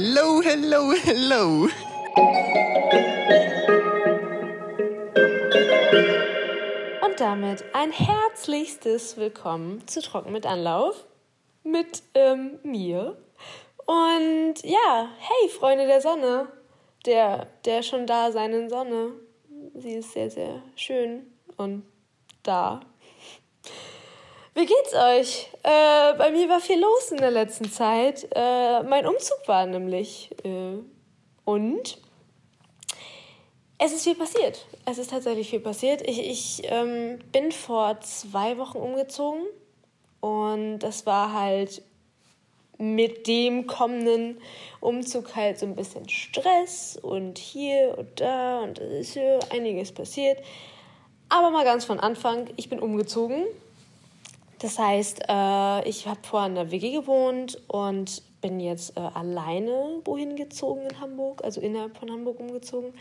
Hello, hello, hello. Und damit ein herzlichstes Willkommen zu Trocken mit Anlauf mit ähm, mir. Und ja, hey, Freunde der Sonne, der, der schon da seinen Sonne. Sie ist sehr, sehr schön und da. Wie geht's euch? Äh, bei mir war viel los in der letzten Zeit. Äh, mein Umzug war nämlich. Äh, und es ist viel passiert. Es ist tatsächlich viel passiert. Ich, ich ähm, bin vor zwei Wochen umgezogen und das war halt mit dem kommenden Umzug halt so ein bisschen Stress und hier und da und es ist ja einiges passiert. Aber mal ganz von Anfang, ich bin umgezogen das heißt, äh, ich habe vorher in der WG gewohnt und bin jetzt äh, alleine wohin gezogen in Hamburg, also innerhalb von Hamburg umgezogen.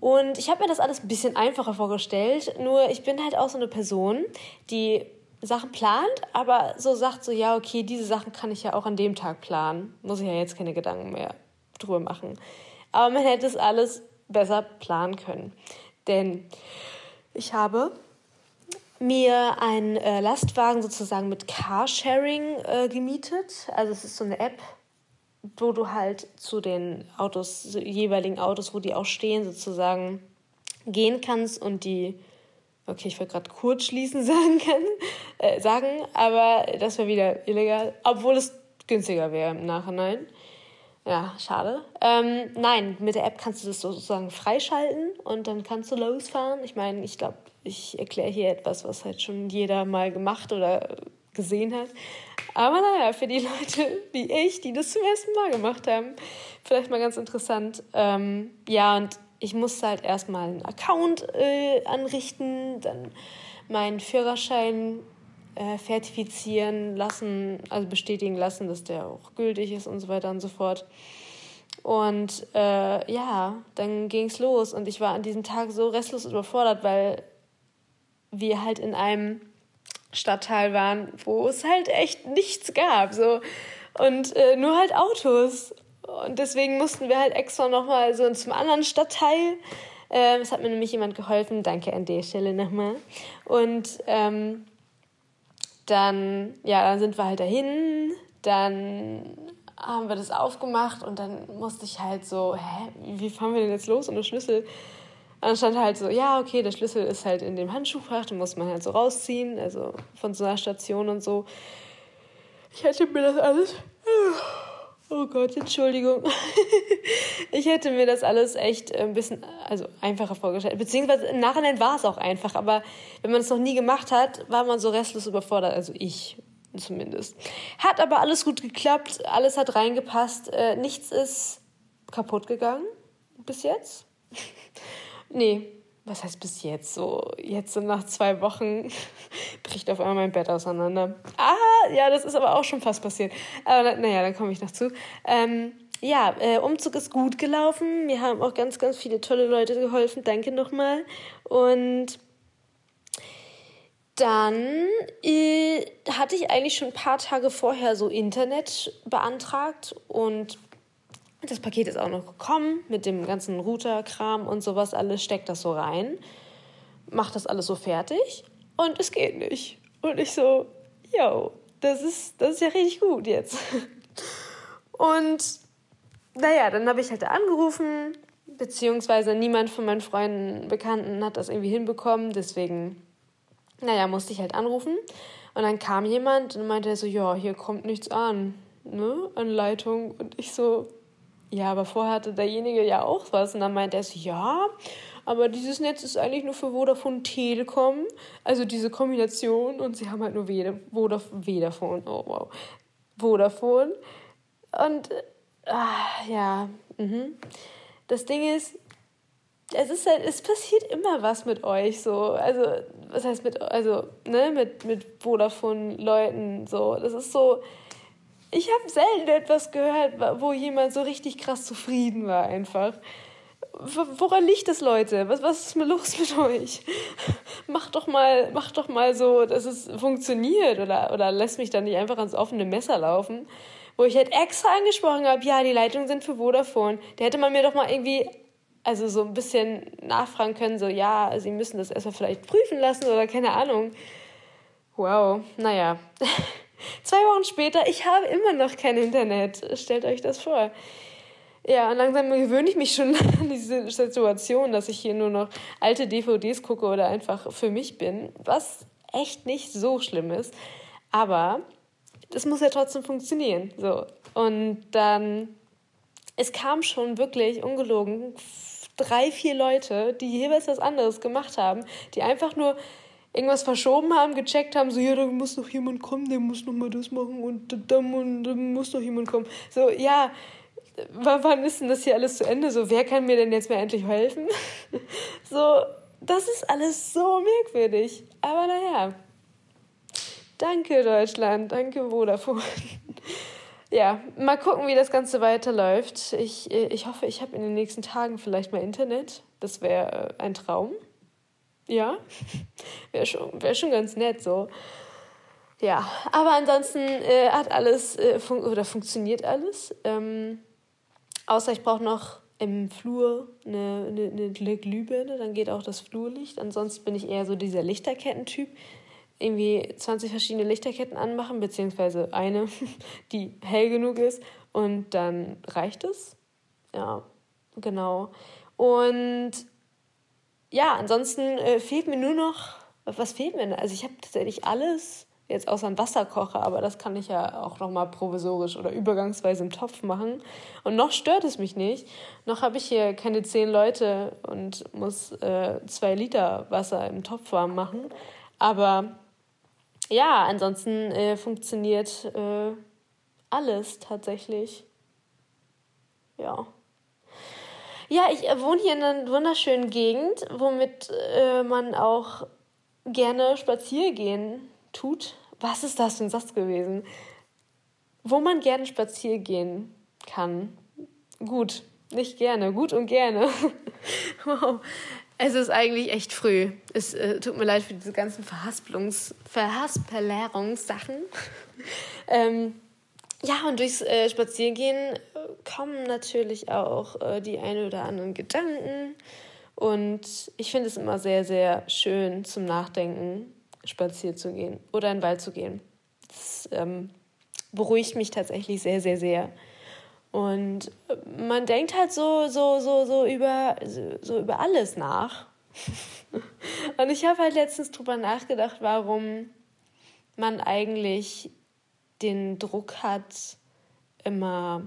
Und ich habe mir das alles ein bisschen einfacher vorgestellt, nur ich bin halt auch so eine Person, die Sachen plant, aber so sagt so, ja, okay, diese Sachen kann ich ja auch an dem Tag planen. Muss ich ja jetzt keine Gedanken mehr drüber machen. Aber man hätte es alles besser planen können. Denn ich habe mir einen äh, Lastwagen sozusagen mit Carsharing äh, gemietet. Also es ist so eine App, wo du halt zu den Autos, so jeweiligen Autos, wo die auch stehen, sozusagen gehen kannst und die, okay, ich wollte gerade kurz schließen sagen kann, äh, sagen, aber das wäre wieder illegal, obwohl es günstiger wäre im Nachhinein. Ja, schade. Ähm, nein, mit der App kannst du das sozusagen freischalten und dann kannst du losfahren. Ich meine, ich glaube, ich erkläre hier etwas, was halt schon jeder mal gemacht oder gesehen hat. Aber naja, für die Leute wie ich, die das zum ersten Mal gemacht haben, vielleicht mal ganz interessant. Ähm, ja, und ich musste halt erstmal einen Account äh, anrichten, dann meinen Führerschein äh, zertifizieren lassen, also bestätigen lassen, dass der auch gültig ist und so weiter und so fort. Und äh, ja, dann ging es los und ich war an diesem Tag so restlos überfordert, weil wir halt in einem Stadtteil waren, wo es halt echt nichts gab. So. Und äh, nur halt Autos. Und deswegen mussten wir halt extra nochmal so zum anderen Stadtteil. Ähm, es hat mir nämlich jemand geholfen. Danke an der Stelle nochmal. Und ähm, dann, ja, dann sind wir halt dahin. Dann haben wir das aufgemacht und dann musste ich halt so, hä, wie fahren wir denn jetzt los? Der Schlüssel und dann stand halt so, ja, okay, der Schlüssel ist halt in dem Handschuhfach, den muss man halt so rausziehen, also von so einer Station und so. Ich hätte mir das alles. Oh Gott, Entschuldigung. ich hätte mir das alles echt ein bisschen also einfacher vorgestellt. Beziehungsweise im Nachhinein war es auch einfach, aber wenn man es noch nie gemacht hat, war man so restlos überfordert. Also ich zumindest. Hat aber alles gut geklappt, alles hat reingepasst, äh, nichts ist kaputt gegangen bis jetzt. Nee, was heißt bis jetzt? So, jetzt so nach zwei Wochen bricht auf einmal mein Bett auseinander. Ah, ja, das ist aber auch schon fast passiert. Aber naja, dann komme ich noch zu. Ähm, ja, äh, Umzug ist gut gelaufen. Mir haben auch ganz, ganz viele tolle Leute geholfen. Danke nochmal. Und dann äh, hatte ich eigentlich schon ein paar Tage vorher so Internet beantragt und das Paket ist auch noch gekommen mit dem ganzen Router-Kram und sowas alles, steckt das so rein, macht das alles so fertig und es geht nicht. Und ich so, yo, das ist, das ist ja richtig gut jetzt. Und naja, dann habe ich halt angerufen, beziehungsweise niemand von meinen Freunden, Bekannten hat das irgendwie hinbekommen, deswegen, naja, musste ich halt anrufen. Und dann kam jemand und meinte so, ja, hier kommt nichts an, ne, an Leitung. Und ich so, ja, aber vorher hatte derjenige ja auch was. Und dann meinte er so, ja, aber dieses Netz ist eigentlich nur für Vodafone Telekom. Also diese Kombination. Und sie haben halt nur Vodafone. Oh, wow. Vodafone. Und ah, ja, mhm. das Ding ist, es ist halt, es passiert immer was mit euch so. Also, was heißt mit, also, ne, mit, mit Vodafone-Leuten so. Das ist so ich habe selten etwas gehört, wo jemand so richtig krass zufrieden war einfach. Woran liegt das, Leute? Was, was ist mir los mit euch? Macht doch mal, macht doch mal so, dass es funktioniert oder, oder lässt mich dann nicht einfach ans offene Messer laufen. wo ich halt extra angesprochen habe, ja, die Leitungen sind für Vodafone. Da hätte man mir doch mal irgendwie, also so ein bisschen nachfragen können, so, ja, sie müssen das erstmal vielleicht prüfen lassen oder keine Ahnung. Wow, naja. Zwei Wochen später, ich habe immer noch kein Internet. Stellt euch das vor. Ja, und langsam gewöhne ich mich schon an diese Situation, dass ich hier nur noch alte DVDs gucke oder einfach für mich bin, was echt nicht so schlimm ist. Aber das muss ja trotzdem funktionieren. So. Und dann, es kam schon wirklich ungelogen drei, vier Leute, die jeweils was anderes gemacht haben, die einfach nur irgendwas verschoben haben, gecheckt haben, so, ja, da muss noch jemand kommen, der muss noch mal das machen und da, muss noch jemand kommen. So, ja, wann ist denn das hier alles zu Ende? So, wer kann mir denn jetzt mehr endlich helfen? so, das ist alles so merkwürdig. Aber naja. Danke, Deutschland. Danke, Vodafone. ja, mal gucken, wie das Ganze weiterläuft. Ich, ich hoffe, ich habe in den nächsten Tagen vielleicht mal Internet. Das wäre äh, ein Traum. Ja, wäre schon, wär schon ganz nett so. Ja, aber ansonsten äh, hat alles äh, fun oder funktioniert alles. Ähm, außer ich brauche noch im Flur eine, eine, eine Glühbirne, dann geht auch das Flurlicht. Ansonsten bin ich eher so dieser Lichterkettentyp. Irgendwie 20 verschiedene Lichterketten anmachen, beziehungsweise eine, die hell genug ist. Und dann reicht es. Ja, genau. Und ja, ansonsten äh, fehlt mir nur noch, was fehlt mir denn? Also ich habe tatsächlich alles, jetzt außer ein Wasserkocher, aber das kann ich ja auch nochmal provisorisch oder übergangsweise im Topf machen. Und noch stört es mich nicht. Noch habe ich hier keine zehn Leute und muss äh, zwei Liter Wasser im Topf warm machen. Aber ja, ansonsten äh, funktioniert äh, alles tatsächlich. Ja. Ja, ich äh, wohne hier in einer wunderschönen Gegend, womit äh, man auch gerne spazieren tut. Was ist das für ein Satz gewesen? Wo man gerne spazieren gehen kann. Gut, nicht gerne, gut und gerne. wow. Es ist eigentlich echt früh. Es äh, tut mir leid für diese ganzen Verhaspelungs Verhaspelärungssachen. ähm, ja, und durchs äh, Spazierengehen kommen natürlich auch äh, die ein oder anderen Gedanken. Und ich finde es immer sehr, sehr schön zum Nachdenken, spazieren zu gehen oder in den Wald zu gehen. Das ähm, beruhigt mich tatsächlich sehr, sehr, sehr. Und äh, man denkt halt so, so, so, so über, so über alles nach. Und ich habe halt letztens drüber nachgedacht, warum man eigentlich den Druck hat, immer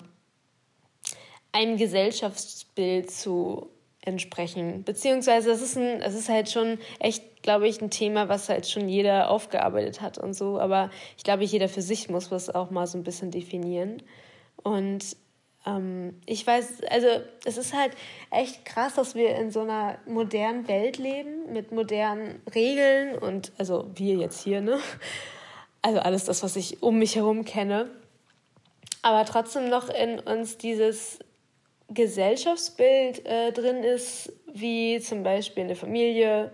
einem Gesellschaftsbild zu entsprechen. Beziehungsweise es ist ein, es ist halt schon echt, glaube ich, ein Thema, was halt schon jeder aufgearbeitet hat und so. Aber ich glaube, jeder für sich muss das auch mal so ein bisschen definieren. Und ähm, ich weiß, also es ist halt echt krass, dass wir in so einer modernen Welt leben, mit modernen Regeln und also wir jetzt hier, ne? Also alles das, was ich um mich herum kenne. Aber trotzdem noch in uns dieses Gesellschaftsbild äh, drin ist, wie zum Beispiel eine Familie,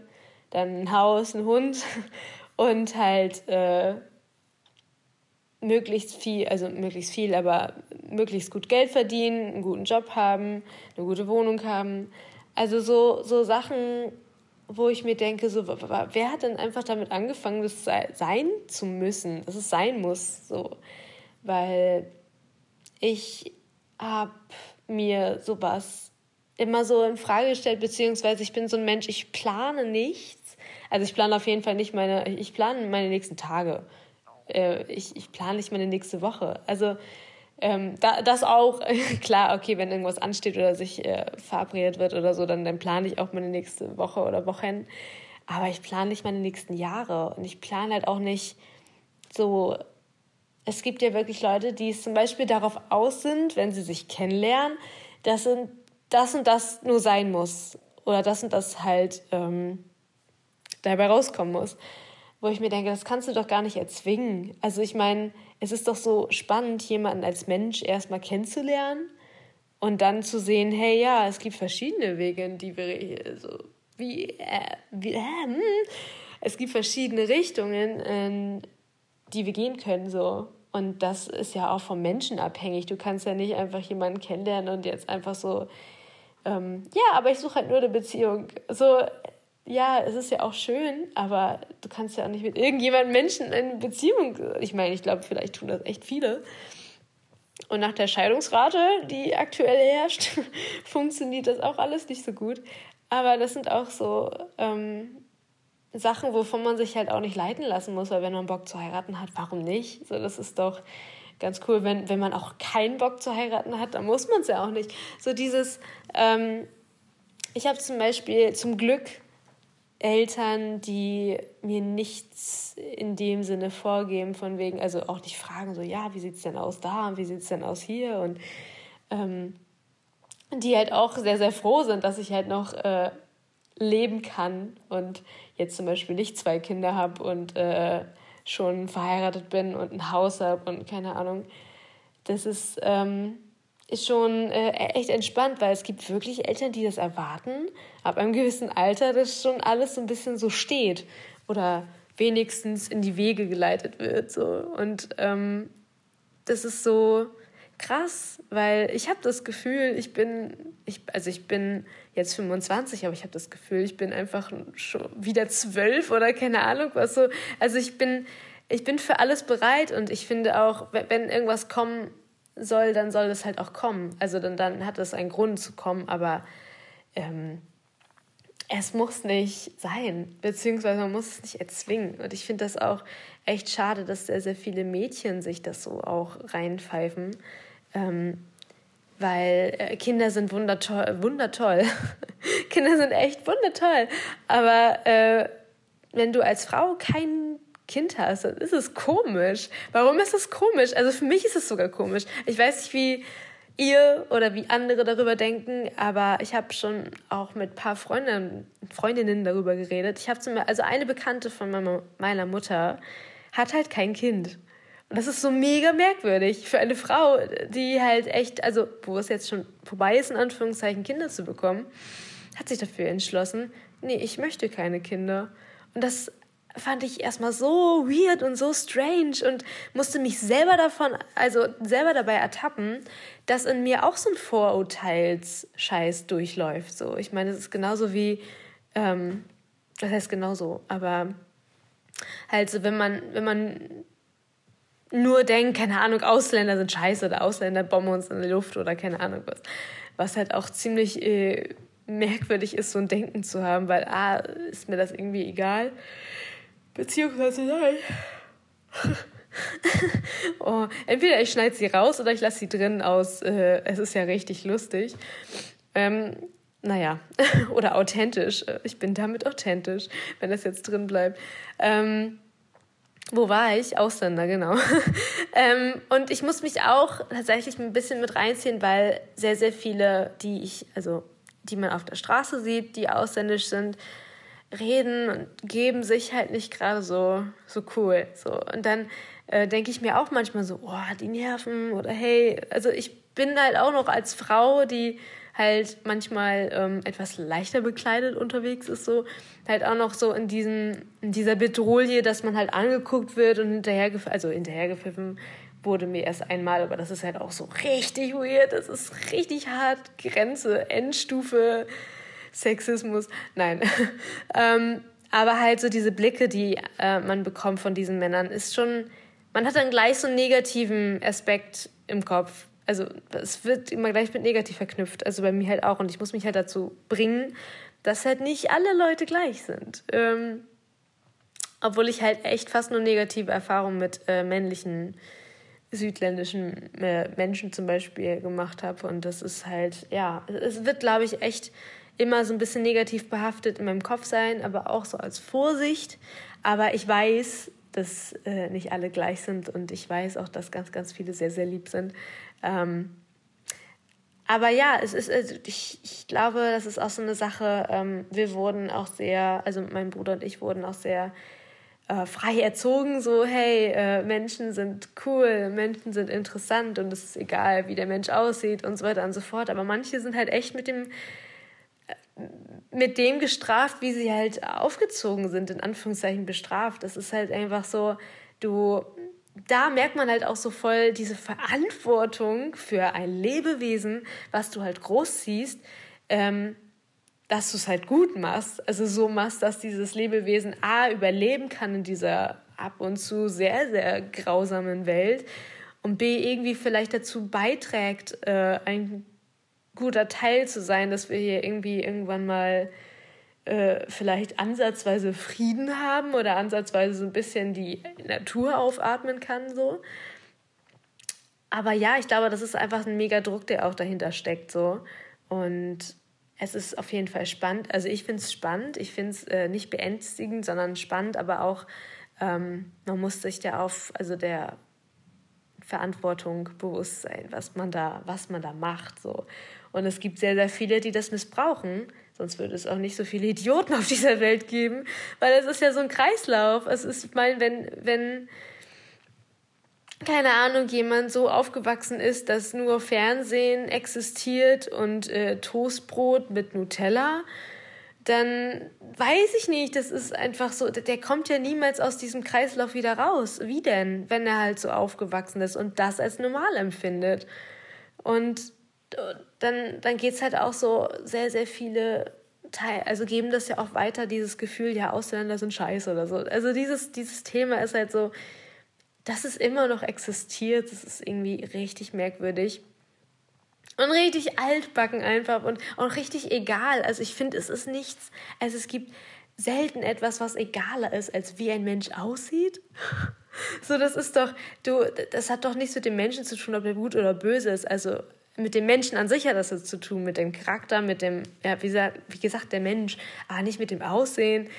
dann ein Haus, ein Hund und halt äh, möglichst viel, also möglichst viel, aber möglichst gut Geld verdienen, einen guten Job haben, eine gute Wohnung haben. Also so, so Sachen, wo ich mir denke, so, wer hat denn einfach damit angefangen, das sein zu müssen, dass es sein muss, so, weil ich habe mir sowas immer so in Frage gestellt, beziehungsweise ich bin so ein Mensch, ich plane nichts. Also ich plane auf jeden Fall nicht meine, ich plane meine nächsten Tage. Äh, ich, ich plane nicht meine nächste Woche. Also ähm, da, das auch, klar, okay, wenn irgendwas ansteht oder sich äh, verabredet wird oder so, dann, dann plane ich auch meine nächste Woche oder Wochen. Aber ich plane nicht meine nächsten Jahre. Und ich plane halt auch nicht so. Es gibt ja wirklich Leute, die zum Beispiel darauf aus sind, wenn sie sich kennenlernen, dass das und das nur sein muss. Oder das und das halt ähm, dabei rauskommen muss wo ich mir denke, das kannst du doch gar nicht erzwingen. Also ich meine, es ist doch so spannend, jemanden als Mensch erstmal kennenzulernen und dann zu sehen, hey, ja, es gibt verschiedene Wege, in die wir so wie, äh, wie äh, es gibt verschiedene Richtungen, in die wir gehen können so. Und das ist ja auch vom Menschen abhängig. Du kannst ja nicht einfach jemanden kennenlernen und jetzt einfach so, ähm, ja, aber ich suche halt nur eine Beziehung. So, ja, es ist ja auch schön, aber du kannst ja auch nicht mit irgendjemandem Menschen in eine Beziehung. Ich meine, ich glaube, vielleicht tun das echt viele. Und nach der Scheidungsrate, die aktuell herrscht, funktioniert das auch alles nicht so gut. Aber das sind auch so ähm, Sachen, wovon man sich halt auch nicht leiten lassen muss, weil wenn man Bock zu heiraten hat, warum nicht? So, das ist doch ganz cool. Wenn, wenn man auch keinen Bock zu heiraten hat, dann muss man es ja auch nicht. So dieses, ähm, ich habe zum Beispiel zum Glück Eltern, die mir nichts in dem Sinne vorgeben, von wegen, also auch nicht fragen, so, ja, wie sieht es denn aus da und wie sieht es denn aus hier und ähm, die halt auch sehr, sehr froh sind, dass ich halt noch äh, leben kann und jetzt zum Beispiel nicht zwei Kinder habe und äh, schon verheiratet bin und ein Haus habe und keine Ahnung. Das ist, ähm, ist schon äh, echt entspannt, weil es gibt wirklich Eltern, die das erwarten, ab einem gewissen Alter, dass schon alles so ein bisschen so steht oder wenigstens in die Wege geleitet wird. So. Und ähm, das ist so krass, weil ich habe das Gefühl, ich bin, ich, also ich bin jetzt 25, aber ich habe das Gefühl, ich bin einfach schon wieder zwölf oder keine Ahnung was so. Also ich bin, ich bin für alles bereit und ich finde auch, wenn irgendwas kommen soll, dann soll es halt auch kommen. Also dann, dann hat es einen Grund zu kommen, aber ähm, es muss nicht sein, beziehungsweise man muss es nicht erzwingen. Und ich finde das auch echt schade, dass sehr, sehr viele Mädchen sich das so auch reinpfeifen. Ähm, weil äh, Kinder sind wundertoll. wundertoll. Kinder sind echt wundertoll. Aber äh, wenn du als Frau kein Kind hast, dann ist es komisch. Warum ist es komisch? Also für mich ist es sogar komisch. Ich weiß nicht, wie ihr oder wie andere darüber denken, aber ich habe schon auch mit ein paar Freundinnen, Freundinnen darüber geredet. Ich habe zum Beispiel, also eine Bekannte von meiner Mutter hat halt kein Kind. Das ist so mega merkwürdig für eine Frau, die halt echt, also wo es jetzt schon vorbei ist, in Anführungszeichen Kinder zu bekommen, hat sich dafür entschlossen, nee, ich möchte keine Kinder. Und das fand ich erstmal so weird und so strange und musste mich selber davon, also selber dabei ertappen, dass in mir auch so ein Vorurteilsscheiß durchläuft. So, ich meine, es ist genauso wie, ähm, das heißt genauso, aber halt so, wenn man, wenn man nur denkt, keine Ahnung, Ausländer sind scheiße oder Ausländer bomben uns in die Luft oder keine Ahnung was. Was halt auch ziemlich äh, merkwürdig ist, so ein Denken zu haben, weil A, ist mir das irgendwie egal. Beziehungsweise nein. oh, entweder ich schneide sie raus oder ich lasse sie drin aus. Äh, es ist ja richtig lustig. Ähm, naja, oder authentisch. Ich bin damit authentisch, wenn das jetzt drin bleibt. Ähm, wo war ich? Ausländer, genau. ähm, und ich muss mich auch tatsächlich ein bisschen mit reinziehen, weil sehr, sehr viele, die ich, also die man auf der Straße sieht, die ausländisch sind, reden und geben sich halt nicht gerade so, so cool. So. Und dann äh, denke ich mir auch manchmal so, oh, die nerven oder hey, also ich bin halt auch noch als Frau, die halt manchmal ähm, etwas leichter bekleidet unterwegs ist, so. Halt auch noch so in diesen, in dieser Bedrohung, dass man halt angeguckt wird und hinterher, also hinterhergepfiffen wurde mir erst einmal, aber das ist halt auch so richtig weird, das ist richtig hart, Grenze, Endstufe, Sexismus, nein. ähm, aber halt so diese Blicke, die äh, man bekommt von diesen Männern, ist schon, man hat dann gleich so einen negativen Aspekt im Kopf also es wird immer gleich mit negativ verknüpft. Also bei mir halt auch. Und ich muss mich halt dazu bringen, dass halt nicht alle Leute gleich sind. Ähm, obwohl ich halt echt fast nur negative Erfahrungen mit äh, männlichen südländischen äh, Menschen zum Beispiel gemacht habe. Und das ist halt, ja, es wird, glaube ich, echt immer so ein bisschen negativ behaftet in meinem Kopf sein, aber auch so als Vorsicht. Aber ich weiß, dass äh, nicht alle gleich sind und ich weiß auch, dass ganz, ganz viele sehr, sehr lieb sind. Ähm, aber ja, es ist, also ich, ich glaube, das ist auch so eine Sache. Ähm, wir wurden auch sehr, also mein Bruder und ich wurden auch sehr äh, frei erzogen. So, hey, äh, Menschen sind cool, Menschen sind interessant und es ist egal, wie der Mensch aussieht und so weiter und so fort. Aber manche sind halt echt mit dem, mit dem gestraft, wie sie halt aufgezogen sind, in Anführungszeichen bestraft. Das ist halt einfach so, du da merkt man halt auch so voll diese Verantwortung für ein Lebewesen, was du halt groß ziehst, ähm, dass du es halt gut machst. Also so machst, dass dieses Lebewesen A überleben kann in dieser ab und zu sehr, sehr grausamen Welt und B irgendwie vielleicht dazu beiträgt, äh, ein guter Teil zu sein, dass wir hier irgendwie irgendwann mal äh, vielleicht ansatzweise Frieden haben oder ansatzweise so ein bisschen die Natur aufatmen kann, so. Aber ja, ich glaube, das ist einfach ein mega Druck, der auch dahinter steckt, so. Und es ist auf jeden Fall spannend. Also ich finde es spannend. Ich finde es äh, nicht beängstigend, sondern spannend, aber auch ähm, man muss sich der auf, also der Verantwortung bewusst sein, was man da, was man da macht, so. Und es gibt sehr, sehr viele, die das missbrauchen. Sonst würde es auch nicht so viele Idioten auf dieser Welt geben, weil es ist ja so ein Kreislauf. Es ist, meine, wenn, wenn, keine Ahnung, jemand so aufgewachsen ist, dass nur Fernsehen existiert und äh, Toastbrot mit Nutella, dann weiß ich nicht, das ist einfach so, der kommt ja niemals aus diesem Kreislauf wieder raus. Wie denn, wenn er halt so aufgewachsen ist und das als normal empfindet? Und dann, dann geht es halt auch so sehr, sehr viele Teil, also geben das ja auch weiter, dieses Gefühl, ja, Ausländer sind scheiße oder so. Also dieses, dieses Thema ist halt so, dass es immer noch existiert, das ist irgendwie richtig merkwürdig. Und richtig altbacken einfach und auch richtig egal. Also ich finde, es ist nichts, also es gibt selten etwas, was egaler ist, als wie ein Mensch aussieht. So, das ist doch, du, das hat doch nichts mit dem Menschen zu tun, ob der gut oder böse ist. Also mit dem Menschen an sich hat das jetzt zu tun, mit dem Charakter, mit dem, ja, wie gesagt, der Mensch, aber nicht mit dem Aussehen,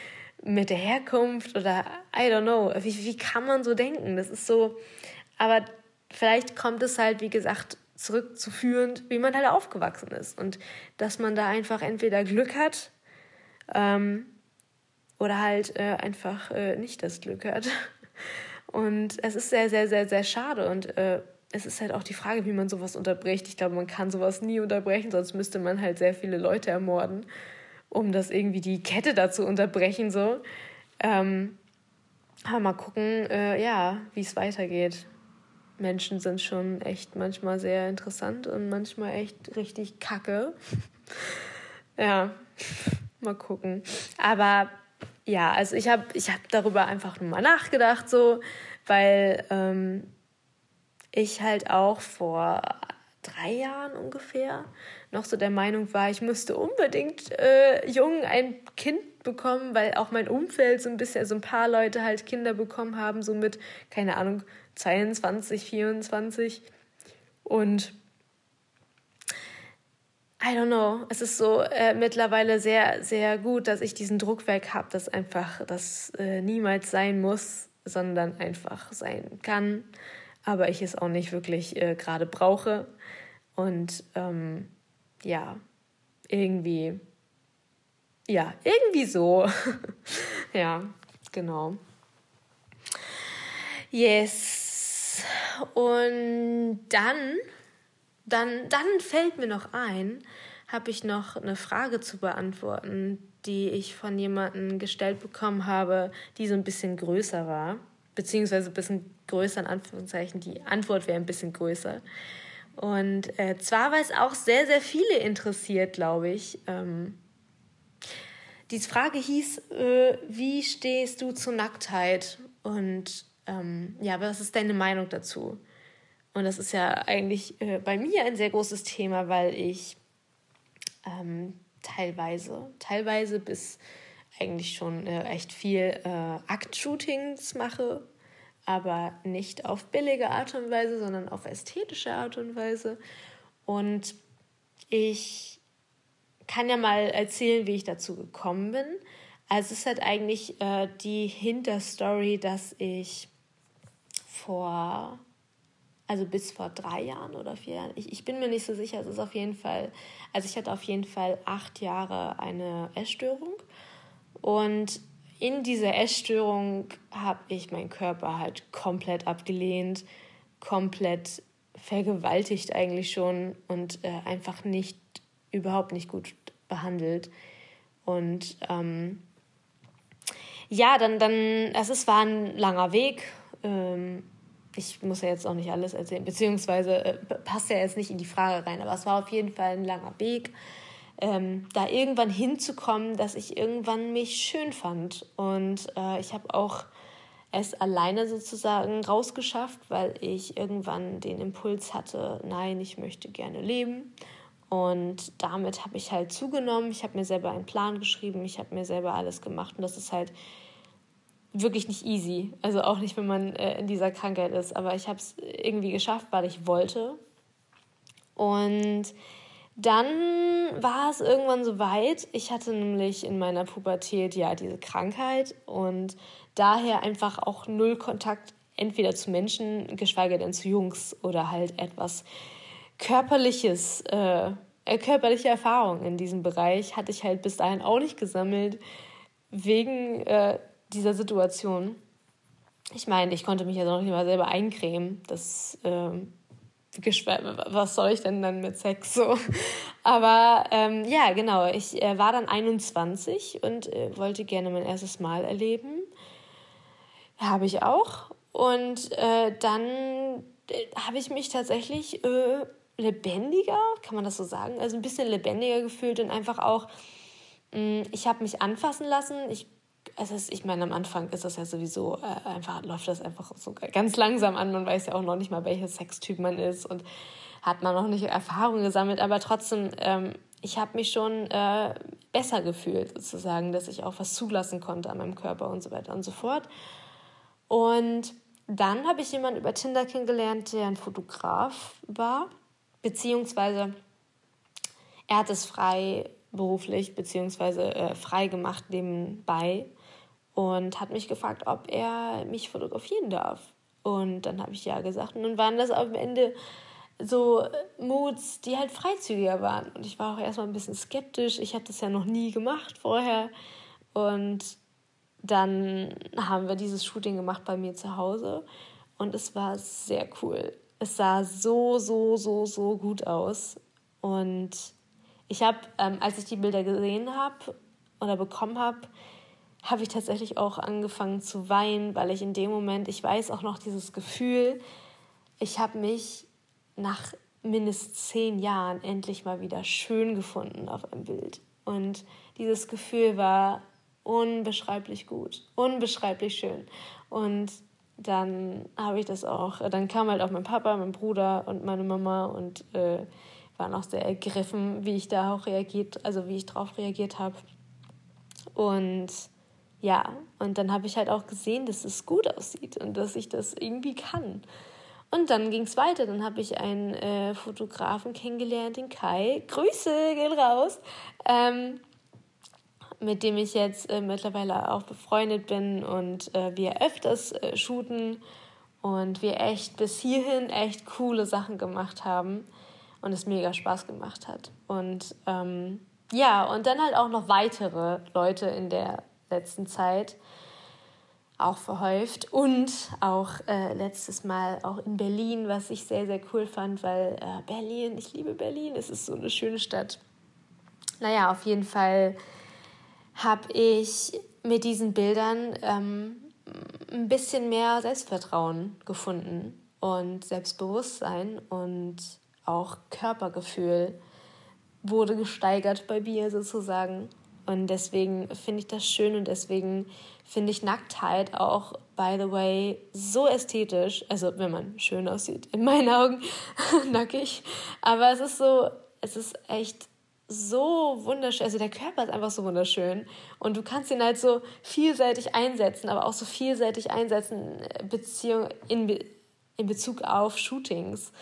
mit der Herkunft oder I don't know. Wie, wie kann man so denken? Das ist so, aber vielleicht kommt es halt, wie gesagt, zurückzuführen, wie man halt aufgewachsen ist. Und dass man da einfach entweder Glück hat ähm, oder halt äh, einfach äh, nicht das Glück hat. Und es ist sehr, sehr, sehr, sehr schade. Und äh, es ist halt auch die Frage, wie man sowas unterbricht. Ich glaube, man kann sowas nie unterbrechen, sonst müsste man halt sehr viele Leute ermorden, um das irgendwie die Kette dazu unterbrechen. So. Ähm, aber mal gucken, äh, ja, wie es weitergeht. Menschen sind schon echt manchmal sehr interessant und manchmal echt richtig kacke. ja, mal gucken. Aber ja, also ich habe ich hab darüber einfach nur mal nachgedacht, so, weil ähm, ich halt auch vor drei Jahren ungefähr noch so der Meinung war, ich müsste unbedingt äh, jung ein Kind bekommen, weil auch mein Umfeld so ein bisschen, so ein paar Leute halt Kinder bekommen haben, so mit, keine Ahnung, 22, 24. Und I don't know, es ist so äh, mittlerweile sehr, sehr gut, dass ich diesen Druck weg habe, dass einfach das äh, niemals sein muss, sondern einfach sein kann, aber ich es auch nicht wirklich äh, gerade brauche. Und ähm, ja, irgendwie, ja, irgendwie so. ja, genau. Yes. Und dann, dann, dann fällt mir noch ein, habe ich noch eine Frage zu beantworten, die ich von jemandem gestellt bekommen habe, die so ein bisschen größer war. Beziehungsweise ein bisschen größer in Anführungszeichen. Die Antwort wäre ein bisschen größer. Und äh, zwar, weil es auch sehr, sehr viele interessiert, glaube ich. Ähm, die Frage hieß, äh, wie stehst du zur Nacktheit? Und ähm, ja, was ist deine Meinung dazu? Und das ist ja eigentlich äh, bei mir ein sehr großes Thema, weil ich ähm, teilweise, teilweise bis eigentlich schon äh, echt viel äh, Aktshootings mache, aber nicht auf billige Art und Weise, sondern auf ästhetische Art und Weise. Und ich kann ja mal erzählen, wie ich dazu gekommen bin. Also es ist halt eigentlich äh, die Hinterstory, dass ich vor, also bis vor drei Jahren oder vier Jahren, ich, ich bin mir nicht so sicher, es ist auf jeden Fall, also ich hatte auf jeden Fall acht Jahre eine Essstörung und in dieser Essstörung habe ich meinen Körper halt komplett abgelehnt, komplett vergewaltigt eigentlich schon und äh, einfach nicht, überhaupt nicht gut behandelt. Und ähm, ja, dann, dann, also es war ein langer Weg. Ähm, ich muss ja jetzt auch nicht alles erzählen, beziehungsweise äh, passt ja jetzt nicht in die Frage rein, aber es war auf jeden Fall ein langer Weg, ähm, da irgendwann hinzukommen, dass ich irgendwann mich schön fand. Und äh, ich habe auch es alleine sozusagen rausgeschafft, weil ich irgendwann den Impuls hatte, nein, ich möchte gerne leben. Und damit habe ich halt zugenommen. Ich habe mir selber einen Plan geschrieben, ich habe mir selber alles gemacht. Und das ist halt wirklich nicht easy. Also auch nicht, wenn man äh, in dieser Krankheit ist. Aber ich habe es irgendwie geschafft, weil ich wollte. Und dann war es irgendwann so weit. Ich hatte nämlich in meiner Pubertät ja diese Krankheit und daher einfach auch null Kontakt entweder zu Menschen, geschweige denn zu Jungs oder halt etwas körperliches, äh, äh, körperliche Erfahrung in diesem Bereich hatte ich halt bis dahin auch nicht gesammelt wegen äh, dieser Situation. Ich meine, ich konnte mich ja noch nicht mal selber eincremen. Das, ähm, was soll ich denn dann mit Sex so? Aber ähm, ja, genau, ich äh, war dann 21 und äh, wollte gerne mein erstes Mal erleben. Habe ich auch. Und äh, dann äh, habe ich mich tatsächlich äh, lebendiger, kann man das so sagen? Also ein bisschen lebendiger gefühlt und einfach auch, mh, mm, ich habe mich anfassen lassen. Ich es ist, ich meine, am Anfang ist das ja sowieso äh, einfach, läuft das einfach so ganz langsam an. Man weiß ja auch noch nicht mal, welcher Sextyp man ist und hat man noch nicht Erfahrung gesammelt, aber trotzdem, ähm, ich habe mich schon äh, besser gefühlt, sozusagen, dass ich auch was zulassen konnte an meinem Körper und so weiter und so fort. Und dann habe ich jemanden über Tinder kennengelernt, der ein Fotograf war, beziehungsweise er hat es frei beruflich beziehungsweise äh, frei gemacht nebenbei und hat mich gefragt, ob er mich fotografieren darf. Und dann habe ich ja gesagt. Und dann waren das am Ende so Moods, die halt freizügiger waren. Und ich war auch erstmal ein bisschen skeptisch. Ich hatte das ja noch nie gemacht vorher. Und dann haben wir dieses Shooting gemacht bei mir zu Hause. Und es war sehr cool. Es sah so, so, so, so gut aus. Und ich habe, ähm, als ich die Bilder gesehen habe oder bekommen habe, habe ich tatsächlich auch angefangen zu weinen, weil ich in dem Moment, ich weiß auch noch dieses Gefühl, ich habe mich nach mindestens zehn Jahren endlich mal wieder schön gefunden auf einem Bild. Und dieses Gefühl war unbeschreiblich gut, unbeschreiblich schön. Und dann habe ich das auch, dann kam halt auch mein Papa, mein Bruder und meine Mama und äh, waren auch sehr ergriffen, wie ich da auch reagiert, also wie ich darauf reagiert habe. Und ja, und dann habe ich halt auch gesehen, dass es gut aussieht und dass ich das irgendwie kann. Und dann ging es weiter. Dann habe ich einen äh, Fotografen kennengelernt, den Kai. Grüße gehen raus. Ähm, mit dem ich jetzt äh, mittlerweile auch befreundet bin und äh, wir öfters äh, shooten und wir echt bis hierhin echt coole Sachen gemacht haben und es mega Spaß gemacht hat. Und ähm, ja, und dann halt auch noch weitere Leute in der letzten Zeit auch verhäuft und auch äh, letztes Mal auch in Berlin, was ich sehr, sehr cool fand, weil äh, Berlin, ich liebe Berlin, es ist so eine schöne Stadt. Naja, auf jeden Fall habe ich mit diesen Bildern ähm, ein bisschen mehr Selbstvertrauen gefunden und Selbstbewusstsein und auch Körpergefühl wurde gesteigert bei mir sozusagen. Und deswegen finde ich das schön und deswegen finde ich Nacktheit auch, by the way, so ästhetisch. Also, wenn man schön aussieht, in meinen Augen nackig. Aber es ist so, es ist echt so wunderschön. Also, der Körper ist einfach so wunderschön. Und du kannst ihn halt so vielseitig einsetzen, aber auch so vielseitig einsetzen, äh, Beziehung in, in Bezug auf Shootings.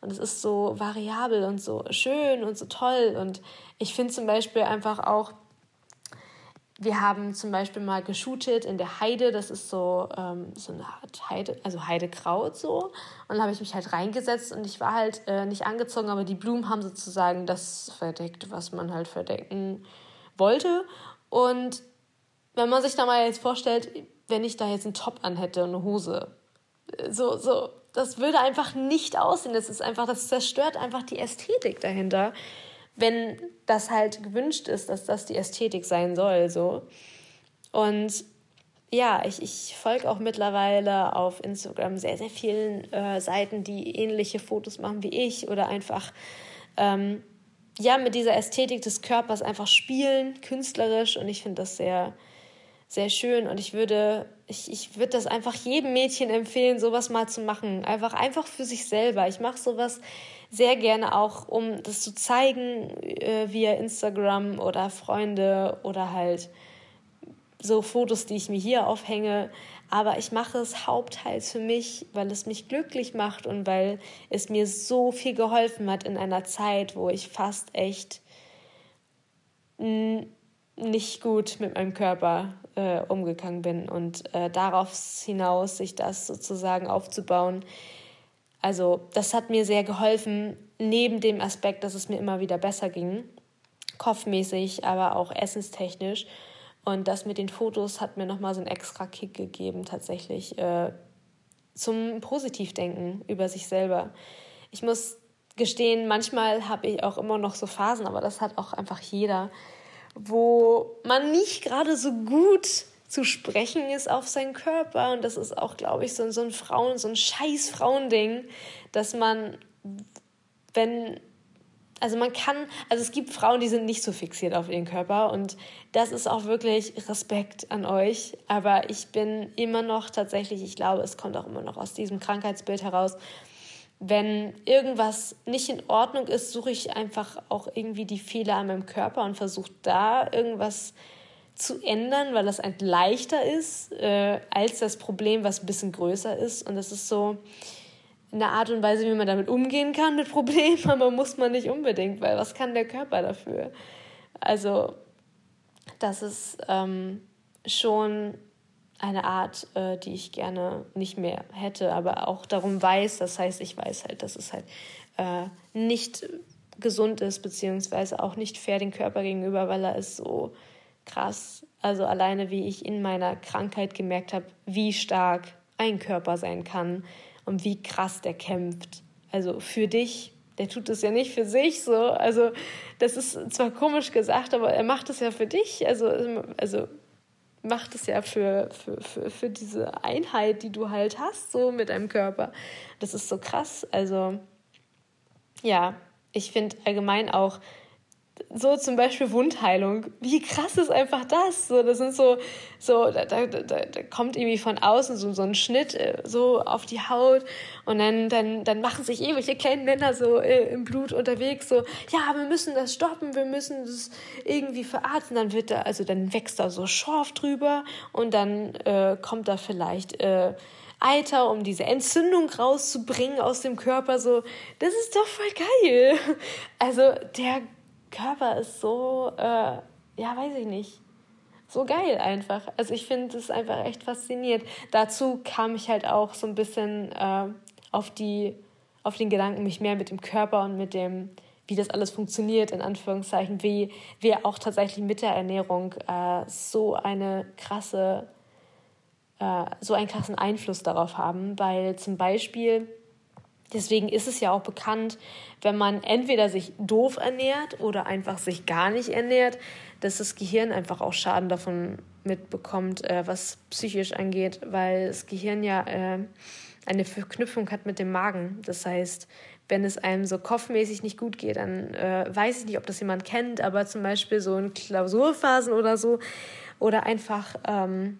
Und es ist so variabel und so schön und so toll. Und ich finde zum Beispiel einfach auch, wir haben zum Beispiel mal geshootet in der Heide, das ist so, ähm, so eine Art Heide, also Heidekraut so. Und da habe ich mich halt reingesetzt und ich war halt äh, nicht angezogen, aber die Blumen haben sozusagen das verdeckt, was man halt verdecken wollte. Und wenn man sich da mal jetzt vorstellt, wenn ich da jetzt einen Top an hätte und eine Hose, so, so, das würde einfach nicht aussehen. Das ist einfach, das zerstört einfach die Ästhetik dahinter wenn das halt gewünscht ist, dass das die Ästhetik sein soll, so. Und ja, ich, ich folge auch mittlerweile auf Instagram sehr, sehr vielen äh, Seiten, die ähnliche Fotos machen wie ich oder einfach ähm, ja, mit dieser Ästhetik des Körpers einfach spielen, künstlerisch. Und ich finde das sehr, sehr schön. Und ich würde, ich, ich würde das einfach jedem Mädchen empfehlen, sowas mal zu machen. Einfach, einfach für sich selber. Ich mache sowas sehr gerne auch, um das zu zeigen äh, via Instagram oder Freunde oder halt so Fotos, die ich mir hier aufhänge. Aber ich mache es hauptteils für mich, weil es mich glücklich macht und weil es mir so viel geholfen hat in einer Zeit, wo ich fast echt nicht gut mit meinem Körper äh, umgegangen bin und äh, darauf hinaus sich das sozusagen aufzubauen. Also das hat mir sehr geholfen, neben dem Aspekt, dass es mir immer wieder besser ging, kopfmäßig, aber auch essenstechnisch. Und das mit den Fotos hat mir nochmal so einen extra Kick gegeben, tatsächlich äh, zum Positivdenken über sich selber. Ich muss gestehen, manchmal habe ich auch immer noch so Phasen, aber das hat auch einfach jeder, wo man nicht gerade so gut zu sprechen ist auf seinen Körper. Und das ist auch, glaube ich, so, so ein Frauen, so ein scheiß Frauending, dass man, wenn also man kann, also es gibt Frauen, die sind nicht so fixiert auf ihren Körper und das ist auch wirklich Respekt an euch. Aber ich bin immer noch tatsächlich, ich glaube, es kommt auch immer noch aus diesem Krankheitsbild heraus. Wenn irgendwas nicht in Ordnung ist, suche ich einfach auch irgendwie die Fehler an meinem Körper und versuche da irgendwas zu ändern, weil das ein leichter ist äh, als das Problem, was ein bisschen größer ist. Und das ist so, eine Art und Weise, wie man damit umgehen kann mit Problemen, aber muss man nicht unbedingt, weil was kann der Körper dafür? Also das ist ähm, schon eine Art, äh, die ich gerne nicht mehr hätte, aber auch darum weiß. Das heißt, ich weiß halt, dass es halt äh, nicht gesund ist, beziehungsweise auch nicht fair den Körper gegenüber, weil er ist so krass. Also alleine, wie ich in meiner Krankheit gemerkt habe, wie stark ein Körper sein kann, und wie krass der kämpft. Also für dich, der tut es ja nicht für sich so. Also das ist zwar komisch gesagt, aber er macht es ja für dich. Also, also macht es ja für, für, für, für diese Einheit, die du halt hast, so mit deinem Körper. Das ist so krass. Also ja, ich finde allgemein auch, so zum Beispiel Wundheilung. Wie krass ist einfach das? So, das sind so, so da, da, da, da kommt irgendwie von außen so, so ein Schnitt äh, so auf die Haut und dann, dann, dann machen sich irgendwelche kleinen Männer so äh, im Blut unterwegs, so, ja, wir müssen das stoppen, wir müssen das irgendwie verarzten. Dann wird da, also dann wächst da so Schorf drüber und dann äh, kommt da vielleicht äh, Eiter, um diese Entzündung rauszubringen aus dem Körper. So, das ist doch voll geil. Also der Körper ist so, äh, ja, weiß ich nicht, so geil einfach. Also ich finde es einfach echt faszinierend. Dazu kam ich halt auch so ein bisschen äh, auf die, auf den Gedanken, mich mehr mit dem Körper und mit dem, wie das alles funktioniert, in Anführungszeichen, wie wir auch tatsächlich mit der Ernährung äh, so eine krasse, äh, so einen krassen Einfluss darauf haben, weil zum Beispiel Deswegen ist es ja auch bekannt, wenn man entweder sich doof ernährt oder einfach sich gar nicht ernährt, dass das Gehirn einfach auch Schaden davon mitbekommt, äh, was psychisch angeht, weil das Gehirn ja äh, eine Verknüpfung hat mit dem Magen. Das heißt, wenn es einem so kopfmäßig nicht gut geht, dann äh, weiß ich nicht, ob das jemand kennt, aber zum Beispiel so in Klausurphasen oder so oder einfach ähm,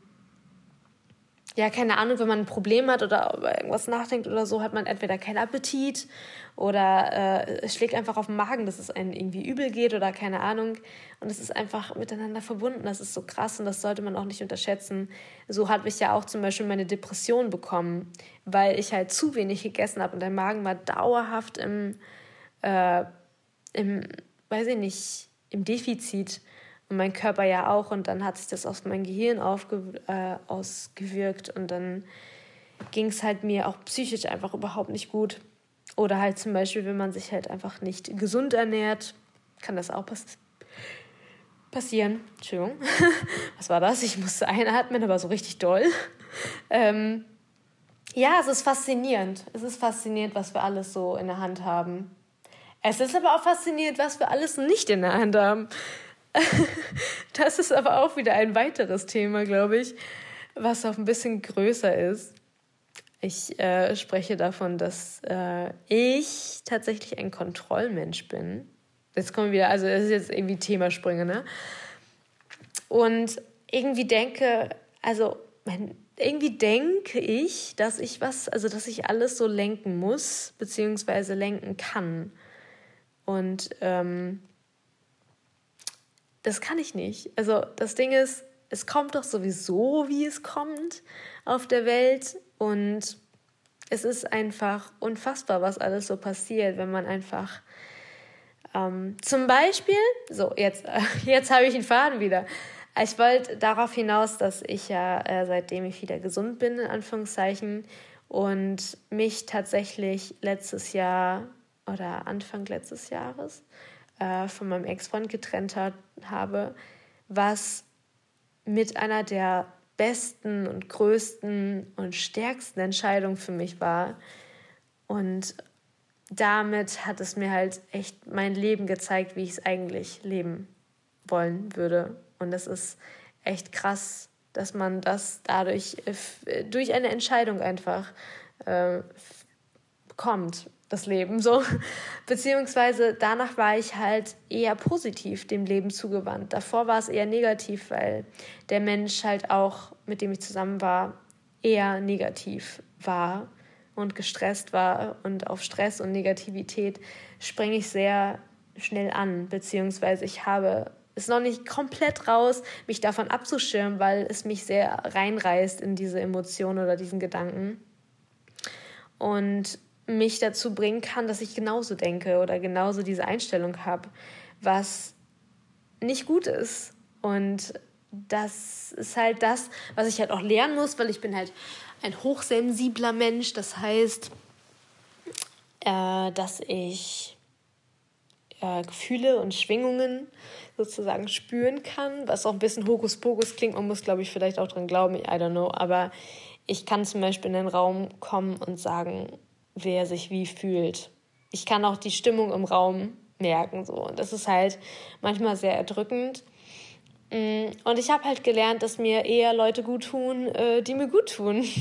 ja, keine Ahnung, wenn man ein Problem hat oder über irgendwas nachdenkt oder so, hat man entweder keinen Appetit oder äh, es schlägt einfach auf den Magen, dass es einem irgendwie übel geht oder keine Ahnung. Und es ist einfach miteinander verbunden. Das ist so krass und das sollte man auch nicht unterschätzen. So habe ich ja auch zum Beispiel meine Depression bekommen, weil ich halt zu wenig gegessen habe und der Magen war dauerhaft im, äh, im, weiß ich nicht, im Defizit und mein Körper ja auch. Und dann hat sich das auf mein Gehirn aufge äh, ausgewirkt und dann ging es halt mir auch psychisch einfach überhaupt nicht gut. Oder halt zum Beispiel, wenn man sich halt einfach nicht gesund ernährt, kann das auch pass passieren. Entschuldigung, was war das? Ich musste einatmen, aber so richtig doll. Ähm, ja, es ist faszinierend. Es ist faszinierend, was wir alles so in der Hand haben. Es ist aber auch faszinierend, was wir alles nicht in der Hand haben. das ist aber auch wieder ein weiteres Thema, glaube ich. was auch ein bisschen größer ist. Ich äh, spreche davon, dass äh, ich tatsächlich ein Kontrollmensch bin. Jetzt kommen wir wieder, also das ist jetzt irgendwie Themasprünge, ne? Und irgendwie denke, also irgendwie denke ich, dass ich was, also dass ich alles so lenken muss, beziehungsweise lenken kann. Und ähm, das kann ich nicht. Also das Ding ist, es kommt doch sowieso, wie es kommt auf der Welt. Und es ist einfach unfassbar, was alles so passiert, wenn man einfach ähm, zum Beispiel, so jetzt, jetzt habe ich den Faden wieder. Ich wollte darauf hinaus, dass ich ja äh, seitdem ich wieder gesund bin, in Anführungszeichen, und mich tatsächlich letztes Jahr oder Anfang letztes Jahres äh, von meinem Ex-Freund getrennt hat, habe, was mit einer der besten und größten und stärksten Entscheidungen für mich war. Und damit hat es mir halt echt mein Leben gezeigt, wie ich es eigentlich leben wollen würde. Und das ist echt krass, dass man das dadurch äh, durch eine Entscheidung einfach äh, bekommt das Leben so. Beziehungsweise danach war ich halt eher positiv dem Leben zugewandt. Davor war es eher negativ, weil der Mensch halt auch, mit dem ich zusammen war, eher negativ war und gestresst war. Und auf Stress und Negativität springe ich sehr schnell an. Beziehungsweise ich habe es noch nicht komplett raus, mich davon abzuschirmen, weil es mich sehr reinreißt in diese Emotionen oder diesen Gedanken. Und mich dazu bringen kann, dass ich genauso denke oder genauso diese Einstellung habe, was nicht gut ist. Und das ist halt das, was ich halt auch lernen muss, weil ich bin halt ein hochsensibler Mensch. Das heißt, äh, dass ich äh, Gefühle und Schwingungen sozusagen spüren kann, was auch ein bisschen Hokuspokus klingt. Man muss, glaube ich, vielleicht auch dran glauben, I don't know. Aber ich kann zum Beispiel in den Raum kommen und sagen, wer sich wie fühlt. Ich kann auch die Stimmung im Raum merken so und das ist halt manchmal sehr erdrückend. Mm, und ich habe halt gelernt, dass mir eher Leute gut tun, äh, die mir gut tun.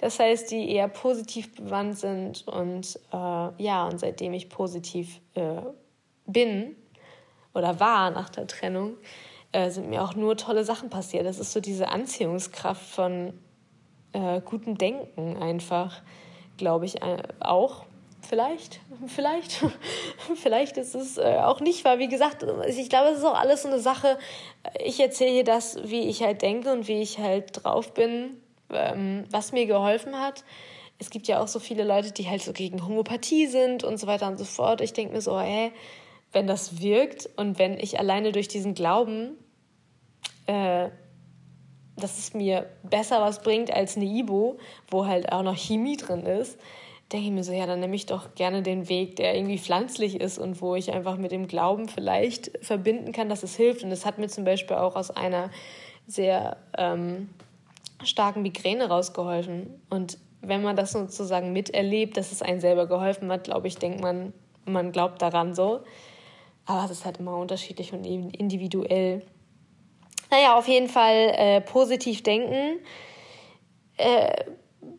Das heißt, die eher positiv bewandt sind und äh, ja, und seitdem ich positiv äh, bin oder war nach der Trennung, äh, sind mir auch nur tolle Sachen passiert. Das ist so diese Anziehungskraft von äh, gutem Denken einfach glaube ich äh, auch. Vielleicht, vielleicht, vielleicht ist es äh, auch nicht, weil wie gesagt, ich glaube, es ist auch alles so eine Sache. Ich erzähle hier das, wie ich halt denke und wie ich halt drauf bin, ähm, was mir geholfen hat. Es gibt ja auch so viele Leute, die halt so gegen Homöopathie sind und so weiter und so fort. Ich denke mir so, hey, wenn das wirkt und wenn ich alleine durch diesen Glauben äh, dass es mir besser was bringt als eine Ibo, wo halt auch noch Chemie drin ist, denke ich mir so, ja, dann nehme ich doch gerne den Weg, der irgendwie pflanzlich ist und wo ich einfach mit dem Glauben vielleicht verbinden kann, dass es hilft. Und das hat mir zum Beispiel auch aus einer sehr ähm, starken Migräne rausgeholfen. Und wenn man das sozusagen miterlebt, dass es einem selber geholfen hat, glaube ich, denkt man, man glaubt daran so. Aber es ist halt immer unterschiedlich und individuell. Naja, auf jeden Fall äh, positiv denken äh,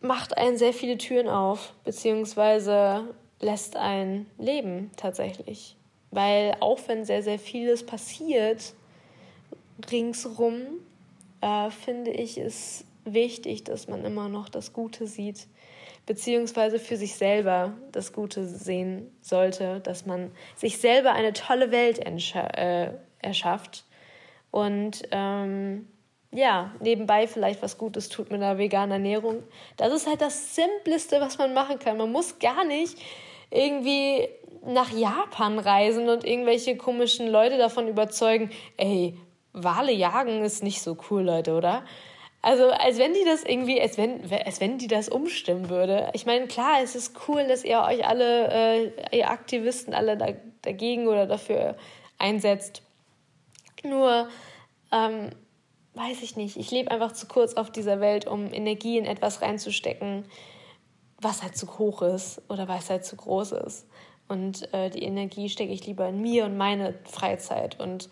macht einen sehr viele Türen auf, beziehungsweise lässt ein leben tatsächlich. Weil auch wenn sehr, sehr vieles passiert ringsrum, äh, finde ich es wichtig, dass man immer noch das Gute sieht, beziehungsweise für sich selber das Gute sehen sollte, dass man sich selber eine tolle Welt äh, erschafft und ähm, ja, nebenbei vielleicht was Gutes tut mit einer veganen Ernährung. Das ist halt das Simpleste, was man machen kann. Man muss gar nicht irgendwie nach Japan reisen und irgendwelche komischen Leute davon überzeugen, ey, Wale jagen ist nicht so cool, Leute, oder? Also, als wenn die das irgendwie, als wenn, als wenn die das umstimmen würde. Ich meine, klar, es ist cool, dass ihr euch alle, äh, ihr Aktivisten alle da, dagegen oder dafür einsetzt. Nur, ähm, weiß ich nicht, ich lebe einfach zu kurz auf dieser Welt, um Energie in etwas reinzustecken, was halt zu hoch ist oder was halt zu groß ist. Und äh, die Energie stecke ich lieber in mir und meine Freizeit und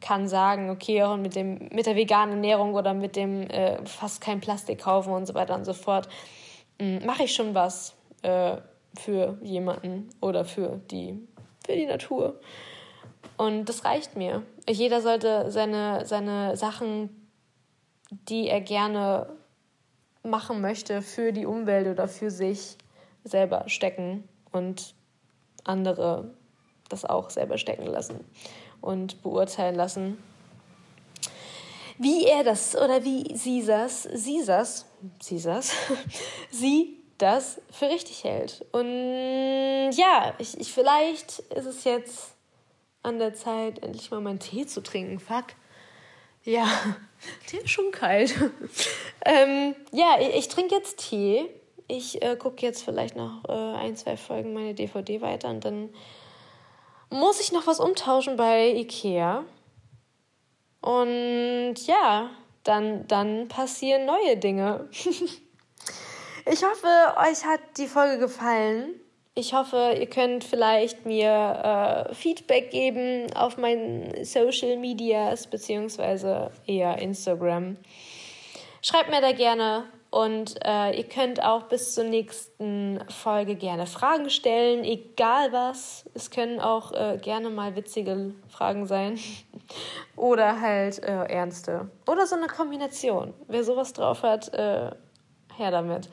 kann sagen, okay, auch mit, dem, mit der veganen Ernährung oder mit dem äh, fast kein Plastik kaufen und so weiter und so fort, hm, mache ich schon was äh, für jemanden oder für die, für die Natur. Und das reicht mir. Jeder sollte seine, seine Sachen, die er gerne machen möchte, für die Umwelt oder für sich selber stecken und andere das auch selber stecken lassen und beurteilen lassen, wie er das oder wie sie das, sie das, sie das, sie das für richtig hält. Und ja, ich, ich, vielleicht ist es jetzt an der Zeit, endlich mal meinen Tee zu trinken. Fuck. Ja, Tee ist schon kalt. ähm, ja, ich, ich trinke jetzt Tee. Ich äh, gucke jetzt vielleicht noch äh, ein, zwei Folgen meine DVD weiter und dann muss ich noch was umtauschen bei Ikea. Und ja, dann, dann passieren neue Dinge. ich hoffe, euch hat die Folge gefallen. Ich hoffe, ihr könnt vielleicht mir äh, Feedback geben auf meinen Social Medias, beziehungsweise eher Instagram. Schreibt mir da gerne und äh, ihr könnt auch bis zur nächsten Folge gerne Fragen stellen, egal was. Es können auch äh, gerne mal witzige Fragen sein. Oder halt äh, ernste. Oder so eine Kombination. Wer sowas drauf hat, äh, her damit.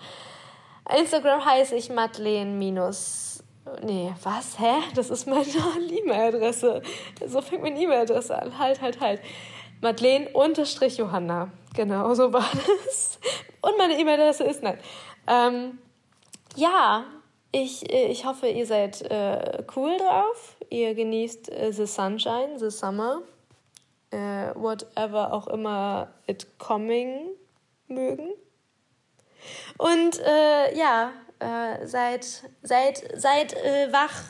Instagram heiße ich Madeleine minus. Nee, was? Hä? Das ist meine E-Mail-Adresse. So fängt meine E-Mail-Adresse an. Halt, halt, halt. Madeleine unterstrich Johanna. Genau, so war das. Und meine E-Mail-Adresse ist nein. Ähm, ja, ich, ich hoffe, ihr seid äh, cool drauf. Ihr genießt äh, the sunshine, the summer, äh, whatever auch immer it coming mögen. Und äh, ja, äh, seid, seid, seid äh, wach,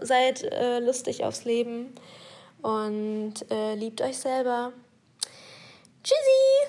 seid lustig aufs Leben und liebt euch selber. Tschüssi!